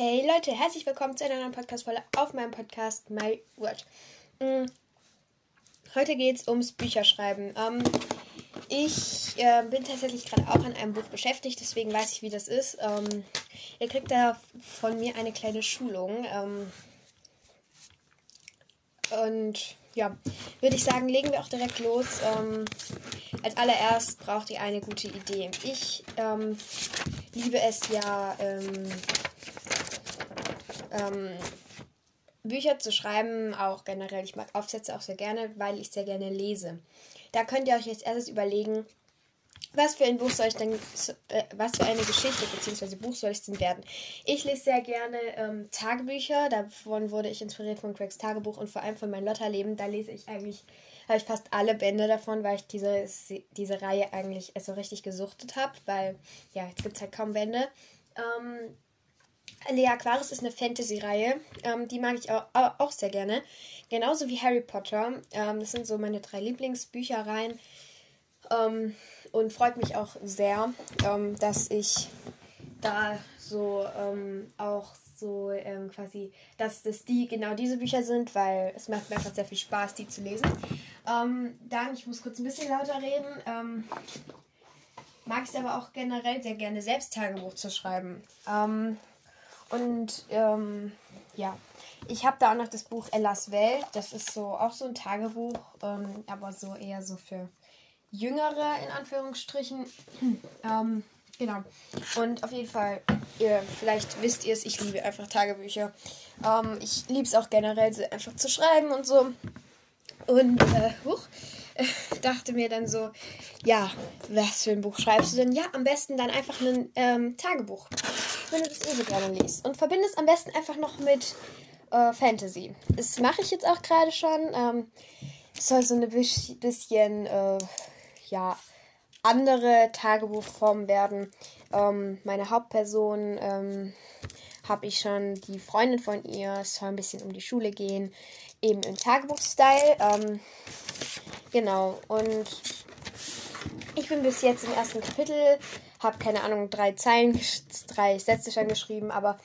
Hey Leute, herzlich willkommen zu einer neuen Podcast-Folge auf meinem Podcast My Word. Mm, heute geht es ums Bücherschreiben. Ähm, ich äh, bin tatsächlich gerade auch an einem Buch beschäftigt, deswegen weiß ich, wie das ist. Ähm, ihr kriegt da von mir eine kleine Schulung. Ähm, und ja, würde ich sagen, legen wir auch direkt los. Ähm, als allererst braucht ihr eine gute Idee. Ich ähm, liebe es ja, ähm, Bücher zu schreiben, auch generell. Ich mag Aufsätze auch sehr gerne, weil ich sehr gerne lese. Da könnt ihr euch jetzt erstes überlegen, was für ein Buch soll ich denn, äh, was für eine Geschichte bzw. Buch soll ich denn werden? Ich lese sehr gerne ähm, Tagebücher, davon wurde ich inspiriert von Craigs Tagebuch und vor allem von mein Lotterleben. Da lese ich eigentlich, habe ich fast alle Bände davon, weil ich diese, diese Reihe eigentlich so richtig gesuchtet habe, weil ja, jetzt gibt es halt kaum Bände. Ähm, Lea Aquarius ist eine Fantasy-Reihe, ähm, die mag ich auch, auch, sehr gerne. Genauso wie Harry Potter. Ähm, das sind so meine drei Lieblingsbüchereien. Ähm, und freut mich auch sehr, ähm, dass ich da so ähm, auch so ähm, quasi, dass das die genau diese Bücher sind, weil es macht mir einfach sehr viel Spaß, die zu lesen. dann, ich muss kurz ein bisschen lauter reden. mag ich es aber auch generell sehr gerne, selbst Tagebuch zu schreiben. Und ähm, ja, ich habe da auch noch das Buch Ellas Welt. Das ist so auch so ein Tagebuch, ähm, aber so eher so für Jüngere in Anführungsstrichen. ähm, genau. Und auf jeden Fall, ihr, vielleicht wisst ihr es, ich liebe einfach Tagebücher. Ähm, ich liebe es auch generell, so einfach zu schreiben und so. Und äh, huch, äh, dachte mir dann so, ja, was für ein Buch schreibst du denn? Ja, am besten dann einfach ein ähm, Tagebuch wenn du das eh so gerne liest. Und verbinde es am besten einfach noch mit äh, Fantasy. Das mache ich jetzt auch gerade schon. Ähm, es soll so eine bisschen, äh, ja, andere Tagebuchform werden. Ähm, meine Hauptperson ähm, habe ich schon die Freundin von ihr. Es soll ein bisschen um die Schule gehen. Eben im Tagebuchstyle. Ähm, genau. Und ich bin bis jetzt im ersten Kapitel habe keine Ahnung, drei Zeilen, drei Sätze schon geschrieben, aber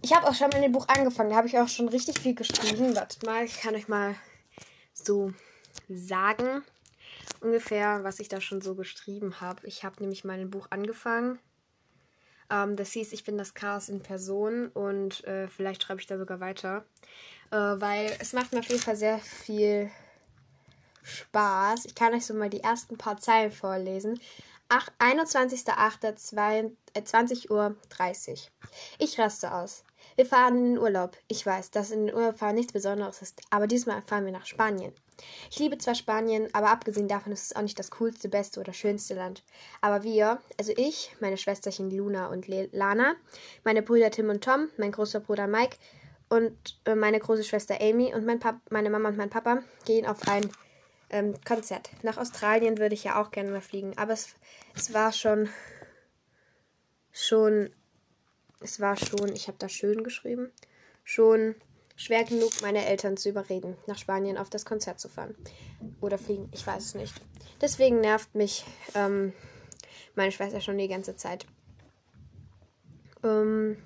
ich habe auch schon mit dem Buch angefangen. Da habe ich auch schon richtig viel geschrieben. Wartet mal, ich kann euch mal so sagen, ungefähr, was ich da schon so geschrieben habe. Ich habe nämlich mein Buch angefangen. Ähm, das hieß, ich bin das Chaos in Person und äh, vielleicht schreibe ich da sogar weiter. Äh, weil es macht mir auf jeden Fall sehr viel Spaß. Ich kann euch so mal die ersten paar Zeilen vorlesen. 21.08.20 Uhr. Ich raste aus. Wir fahren in den Urlaub. Ich weiß, dass in den Urlaub nichts Besonderes ist, aber diesmal fahren wir nach Spanien. Ich liebe zwar Spanien, aber abgesehen davon ist es auch nicht das coolste, beste oder schönste Land. Aber wir, also ich, meine Schwesterchen Luna und Lana, meine Brüder Tim und Tom, mein großer Bruder Mike und äh, meine große Schwester Amy und mein Pap meine Mama und mein Papa gehen auf ein ähm, Konzert. Nach Australien würde ich ja auch gerne mal fliegen, aber es, es war schon, schon, es war schon, ich habe da schön geschrieben, schon schwer genug, meine Eltern zu überreden, nach Spanien auf das Konzert zu fahren. Oder fliegen, ich weiß es nicht. Deswegen nervt mich ähm, meine Schwester schon die ganze Zeit. Ähm,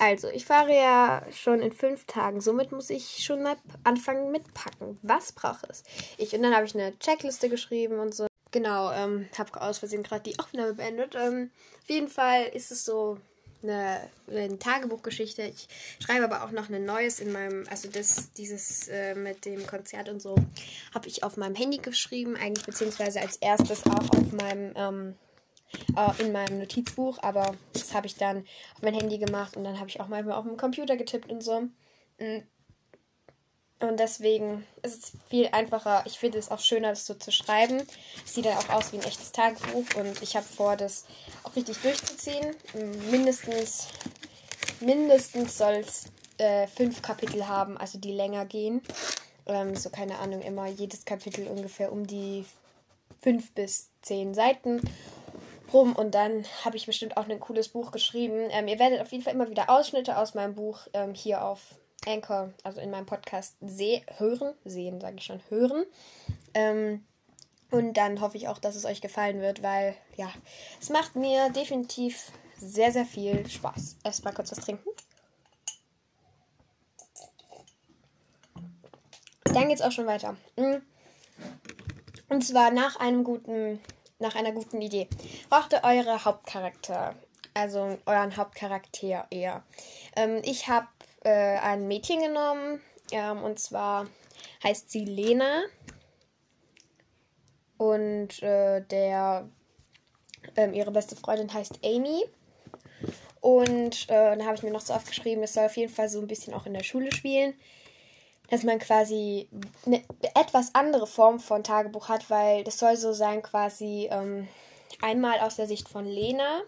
also, ich fahre ja schon in fünf Tagen. Somit muss ich schon mal anfangen mitpacken. Was brauche? Ich und dann habe ich eine Checkliste geschrieben und so. Genau, ähm, habe aus Versehen gerade die Aufnahme beendet. Ähm, auf jeden Fall ist es so eine, eine, Tagebuchgeschichte. Ich schreibe aber auch noch ein neues in meinem, also das, dieses äh, mit dem Konzert und so, habe ich auf meinem Handy geschrieben, eigentlich beziehungsweise als erstes auch auf meinem ähm, äh, in meinem Notizbuch, aber das habe ich dann auf mein Handy gemacht und dann habe ich auch mal auf dem Computer getippt und so. Mm. Und deswegen ist es viel einfacher. Ich finde es auch schöner, das so zu schreiben. Sieht dann auch aus wie ein echtes Tagebuch und ich habe vor, das auch richtig durchzuziehen. Mindestens, mindestens soll es äh, fünf Kapitel haben, also die länger gehen. Ähm, so keine Ahnung, immer jedes Kapitel ungefähr um die fünf bis zehn Seiten rum und dann habe ich bestimmt auch ein cooles Buch geschrieben. Ähm, ihr werdet auf jeden Fall immer wieder Ausschnitte aus meinem Buch ähm, hier auf Anchor, also in meinem Podcast, seh hören, sehen, sage ich schon, hören. Ähm, und dann hoffe ich auch, dass es euch gefallen wird, weil ja, es macht mir definitiv sehr, sehr viel Spaß. Erstmal kurz was trinken. Dann geht's auch schon weiter. Mm. Und zwar nach einem guten, nach einer guten Idee. Braucht ihr eure Hauptcharakter, also euren Hauptcharakter eher. Ähm, ich habe äh, ein Mädchen genommen, ähm, und zwar heißt sie Lena. Und äh, der, ähm, ihre beste Freundin heißt Amy. Und äh, dann habe ich mir noch so aufgeschrieben, es soll auf jeden Fall so ein bisschen auch in der Schule spielen dass man quasi eine etwas andere Form von Tagebuch hat, weil das soll so sein quasi ähm, einmal aus der Sicht von Lena,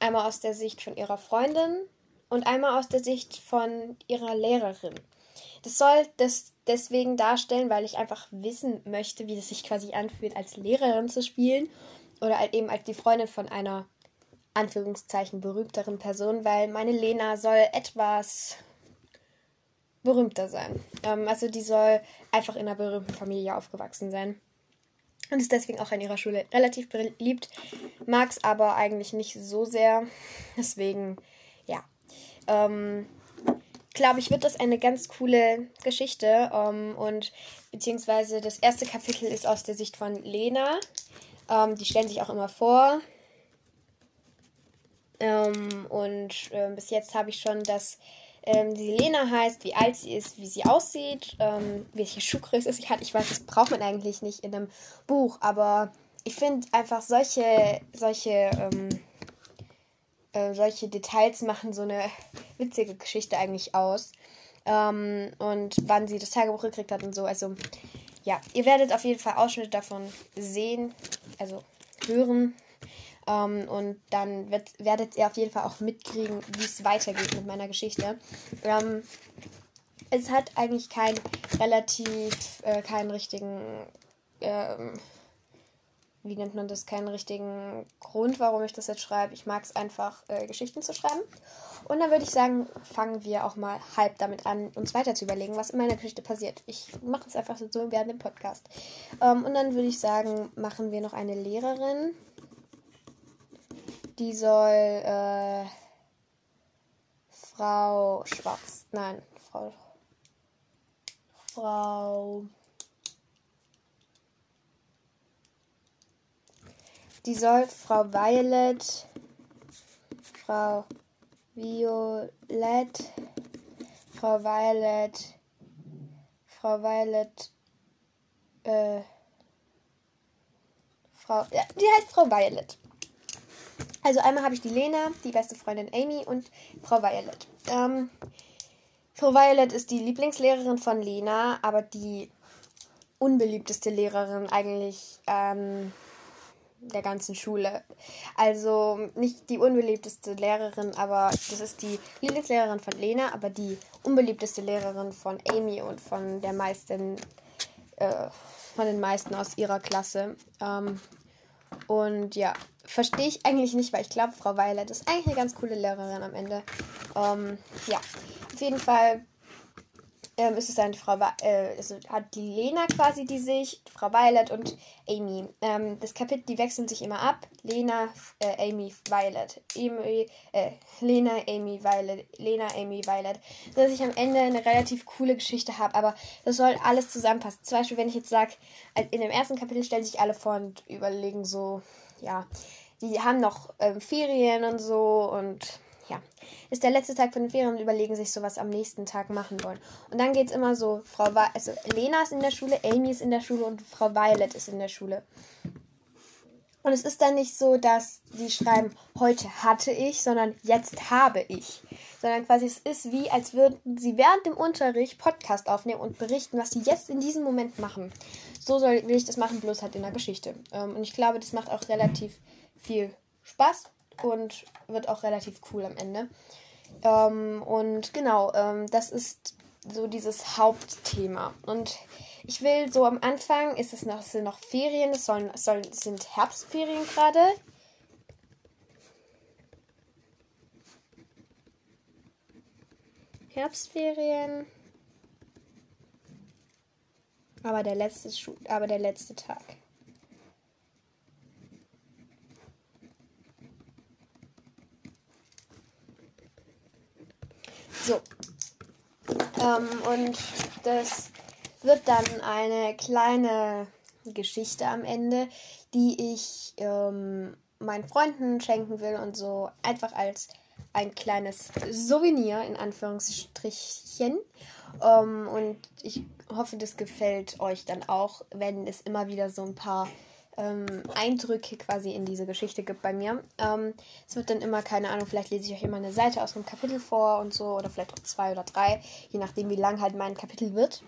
einmal aus der Sicht von ihrer Freundin und einmal aus der Sicht von ihrer Lehrerin. Das soll das deswegen darstellen, weil ich einfach wissen möchte, wie es sich quasi anfühlt, als Lehrerin zu spielen oder halt eben als die Freundin von einer Anführungszeichen berühmteren Person, weil meine Lena soll etwas berühmter sein. Ähm, also die soll einfach in einer berühmten Familie aufgewachsen sein. Und ist deswegen auch an ihrer Schule relativ beliebt. Mag es aber eigentlich nicht so sehr. Deswegen, ja. Ähm, glaube ich, wird das eine ganz coole Geschichte. Ähm, und beziehungsweise das erste Kapitel ist aus der Sicht von Lena. Ähm, die stellen sich auch immer vor. Ähm, und äh, bis jetzt habe ich schon das ähm, die Lena heißt, wie alt sie ist, wie sie aussieht, ähm, welche Schuhgröße sie hat. Ich weiß, das braucht man eigentlich nicht in einem Buch, aber ich finde einfach solche, solche, ähm, äh, solche Details machen so eine witzige Geschichte eigentlich aus. Ähm, und wann sie das Tagebuch gekriegt hat und so. Also, ja, ihr werdet auf jeden Fall Ausschnitte davon sehen, also hören. Ähm, und dann wird, werdet ihr auf jeden Fall auch mitkriegen, wie es weitergeht mit meiner Geschichte. Ähm, es hat eigentlich keinen relativ, äh, keinen richtigen, ähm, wie nennt man das, keinen richtigen Grund, warum ich das jetzt schreibe. Ich mag es einfach, äh, Geschichten zu schreiben. Und dann würde ich sagen, fangen wir auch mal halb damit an, uns weiter zu überlegen, was in meiner Geschichte passiert. Ich mache es einfach so während dem Podcast. Ähm, und dann würde ich sagen, machen wir noch eine Lehrerin die soll äh, Frau Schwarz. Nein, Frau. Frau. Die soll Frau Violet. Frau Violett. Frau Violet. Frau Violet. Äh, Frau. Ja, die heißt Frau Violet. Also einmal habe ich die Lena, die beste Freundin Amy und Frau Violet. Ähm, Frau Violet ist die Lieblingslehrerin von Lena, aber die unbeliebteste Lehrerin eigentlich ähm, der ganzen Schule. Also nicht die unbeliebteste Lehrerin, aber das ist die Lieblingslehrerin von Lena, aber die unbeliebteste Lehrerin von Amy und von der meisten, äh, von den meisten aus ihrer Klasse. Ähm, und ja, verstehe ich eigentlich nicht, weil ich glaube, Frau Violet ist eigentlich eine ganz coole Lehrerin am Ende. Ähm, ja, auf jeden Fall ähm, ist es eine Frau, äh, also hat die Lena quasi die Sicht, Frau Violet und Amy. Ähm, das Kapitel, die wechseln sich immer ab. Lena, äh, Amy, Violet. Amy, äh, Lena, Amy, Violet. Lena, Amy, Violet. Dass ich am Ende eine relativ coole Geschichte habe, aber das soll alles zusammenpassen. Zum Beispiel, wenn ich jetzt sage, in dem ersten Kapitel stellen sich alle vor und überlegen so, ja, die haben noch ähm, Ferien und so und ja, ist der letzte Tag von den Ferien und überlegen sich so, was am nächsten Tag machen wollen. Und dann geht es immer so, Frau Va also Lena ist in der Schule, Amy ist in der Schule und Frau Violet ist in der Schule. Und es ist dann nicht so, dass die schreiben, heute hatte ich, sondern jetzt habe ich. Sondern quasi es ist wie, als würden sie während dem Unterricht Podcast aufnehmen und berichten, was sie jetzt in diesem Moment machen. So soll, will ich das machen, bloß halt in der Geschichte. Ähm, und ich glaube, das macht auch relativ viel Spaß und wird auch relativ cool am Ende. Ähm, und genau, ähm, das ist so dieses Hauptthema. Und ich will so am Anfang, ist es noch, sind noch Ferien, es, sollen, es sollen, es sind Herbstferien gerade. Herbstferien. Aber der letzte, Schu aber der letzte Tag. So. Ähm, und das wird dann eine kleine Geschichte am Ende, die ich ähm, meinen Freunden schenken will und so einfach als ein kleines Souvenir in Anführungsstrichen. Ähm, und ich hoffe, das gefällt euch dann auch, wenn es immer wieder so ein paar ähm, Eindrücke quasi in diese Geschichte gibt bei mir. Ähm, es wird dann immer, keine Ahnung, vielleicht lese ich euch immer eine Seite aus einem Kapitel vor und so, oder vielleicht auch zwei oder drei, je nachdem, wie lang halt mein Kapitel wird.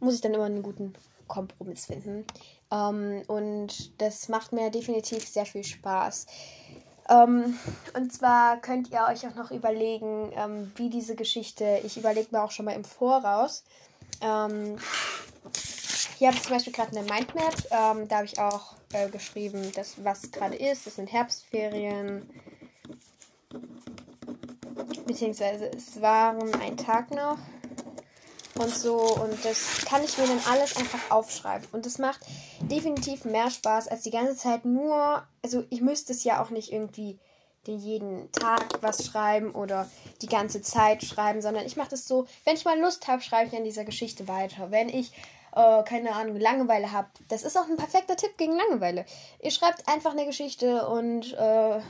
Muss ich dann immer einen guten Kompromiss finden. Ähm, und das macht mir definitiv sehr viel Spaß. Ähm, und zwar könnt ihr euch auch noch überlegen, ähm, wie diese Geschichte, ich überlege mir auch schon mal im Voraus. Ähm, hier habe ich zum Beispiel gerade eine Mindmap. Ähm, da habe ich auch äh, geschrieben, dass, was gerade ist. Das sind Herbstferien. Beziehungsweise es waren ein Tag noch und so. Und das kann ich mir dann alles einfach aufschreiben. Und das macht definitiv mehr Spaß, als die ganze Zeit nur. Also, ich müsste es ja auch nicht irgendwie jeden Tag was schreiben oder die ganze Zeit schreiben, sondern ich mache das so, wenn ich mal Lust habe, schreibe ich an dieser Geschichte weiter. Wenn ich, äh, keine Ahnung, Langeweile habe, das ist auch ein perfekter Tipp gegen Langeweile. Ihr schreibt einfach eine Geschichte und äh,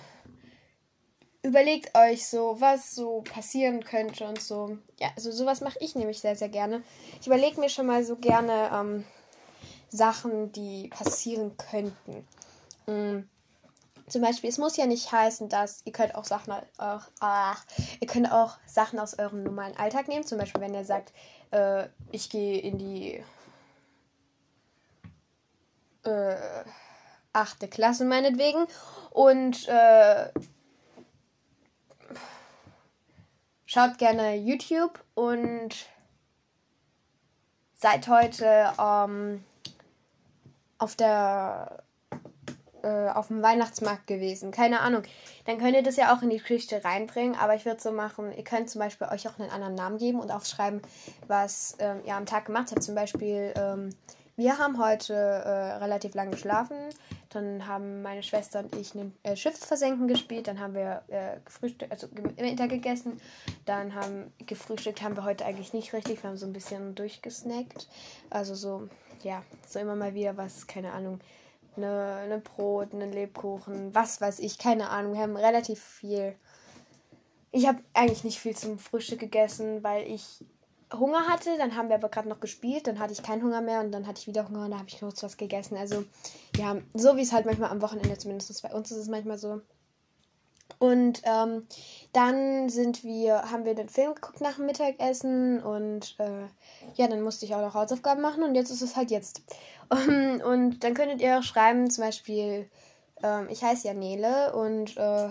überlegt euch so, was so passieren könnte und so. Ja, also sowas mache ich nämlich sehr, sehr gerne. Ich überlege mir schon mal so gerne ähm, Sachen, die passieren könnten. Mhm. Zum Beispiel, es muss ja nicht heißen, dass ihr könnt auch Sachen auch, ach, ihr könnt auch Sachen aus eurem normalen Alltag nehmen. Zum Beispiel, wenn ihr sagt, äh, ich gehe in die äh, achte Klasse meinetwegen und äh, Schaut gerne YouTube und seid heute ähm, auf der äh, auf dem Weihnachtsmarkt gewesen. Keine Ahnung. Dann könnt ihr das ja auch in die Geschichte reinbringen. Aber ich würde so machen, ihr könnt zum Beispiel euch auch einen anderen Namen geben und aufschreiben, was ähm, ihr am Tag gemacht habt. Zum Beispiel ähm, wir haben heute äh, relativ lang geschlafen. Dann haben meine Schwester und ich ein äh, Schiff versenken gespielt. Dann haben wir äh, gefrühstückt, also Mittag gegessen. Dann haben gefrühstückt haben wir heute eigentlich nicht richtig. Wir haben so ein bisschen durchgesnackt. Also so, ja, so immer mal wieder was, keine Ahnung. Eine, eine Brot, einen Lebkuchen, was weiß ich, keine Ahnung. Wir haben relativ viel. Ich habe eigentlich nicht viel zum Frühstück gegessen, weil ich Hunger hatte, dann haben wir aber gerade noch gespielt, dann hatte ich keinen Hunger mehr und dann hatte ich wieder Hunger und dann habe ich kurz was gegessen. Also ja, so wie es halt manchmal am Wochenende zumindest bei uns ist es manchmal so. Und ähm, dann sind wir, haben wir den Film geguckt nach dem Mittagessen und äh, ja, dann musste ich auch noch Hausaufgaben machen und jetzt ist es halt jetzt. Um, und dann könntet ihr auch schreiben, zum Beispiel, ähm, ich heiße ja Nele und äh,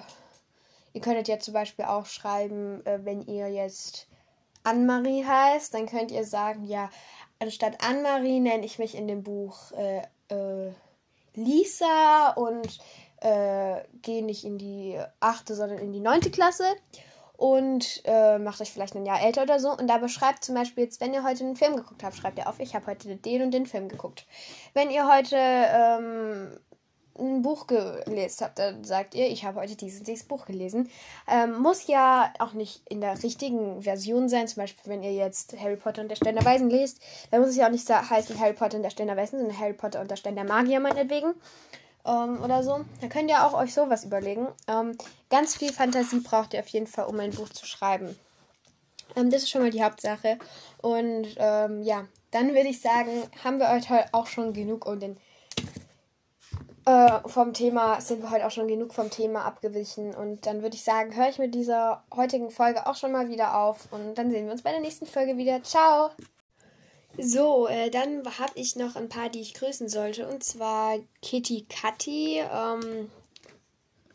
ihr könntet ja zum Beispiel auch schreiben, äh, wenn ihr jetzt Anne-Marie heißt, dann könnt ihr sagen, ja, anstatt Anne-Marie nenne ich mich in dem Buch äh, äh, Lisa und äh, gehe nicht in die achte, sondern in die neunte Klasse und äh, macht euch vielleicht ein Jahr älter oder so. Und da beschreibt zum Beispiel jetzt, wenn ihr heute einen Film geguckt habt, schreibt ihr auf, ich habe heute den und den Film geguckt. Wenn ihr heute ähm, ein Buch gelesen habt, dann sagt ihr, ich habe heute dieses, dieses Buch gelesen. Ähm, muss ja auch nicht in der richtigen Version sein. Zum Beispiel, wenn ihr jetzt Harry Potter und der Stein der Weisen lest, dann muss es ja auch nicht heißen Harry Potter und der Stein der Weisen, sondern Harry Potter und der Stein der Magier meinetwegen. Ähm, oder so. Dann könnt ihr auch euch sowas überlegen. Ähm, ganz viel Fantasie braucht ihr auf jeden Fall, um ein Buch zu schreiben. Ähm, das ist schon mal die Hauptsache. Und ähm, ja, dann würde ich sagen, haben wir heute auch schon genug um den äh, vom Thema sind wir heute auch schon genug vom Thema abgewichen. Und dann würde ich sagen, höre ich mit dieser heutigen Folge auch schon mal wieder auf. Und dann sehen wir uns bei der nächsten Folge wieder. Ciao! So, äh, dann habe ich noch ein paar, die ich grüßen sollte. Und zwar Kitty Katti, ähm,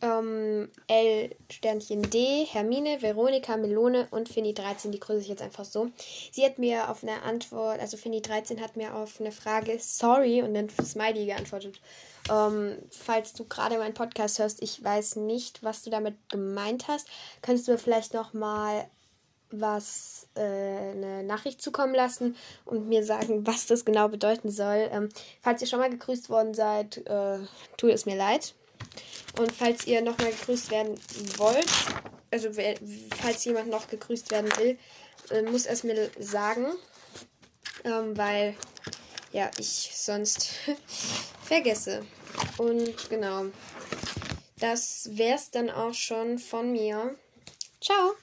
ähm, L Sternchen D, Hermine, Veronika, Melone und Finny 13. Die grüße ich jetzt einfach so. Sie hat mir auf eine Antwort, also Finny 13 hat mir auf eine Frage Sorry und dann Smiley geantwortet. Ähm, falls du gerade meinen Podcast hörst, ich weiß nicht, was du damit gemeint hast. Könntest du mir vielleicht noch mal was äh, eine Nachricht zukommen lassen und mir sagen, was das genau bedeuten soll. Ähm, falls ihr schon mal gegrüßt worden seid, äh, tut es mir leid. Und falls ihr nochmal gegrüßt werden wollt, also falls jemand noch gegrüßt werden will, äh, muss es mir sagen, ähm, weil ja ich sonst vergesse. Und genau, das wär's dann auch schon von mir. Ciao!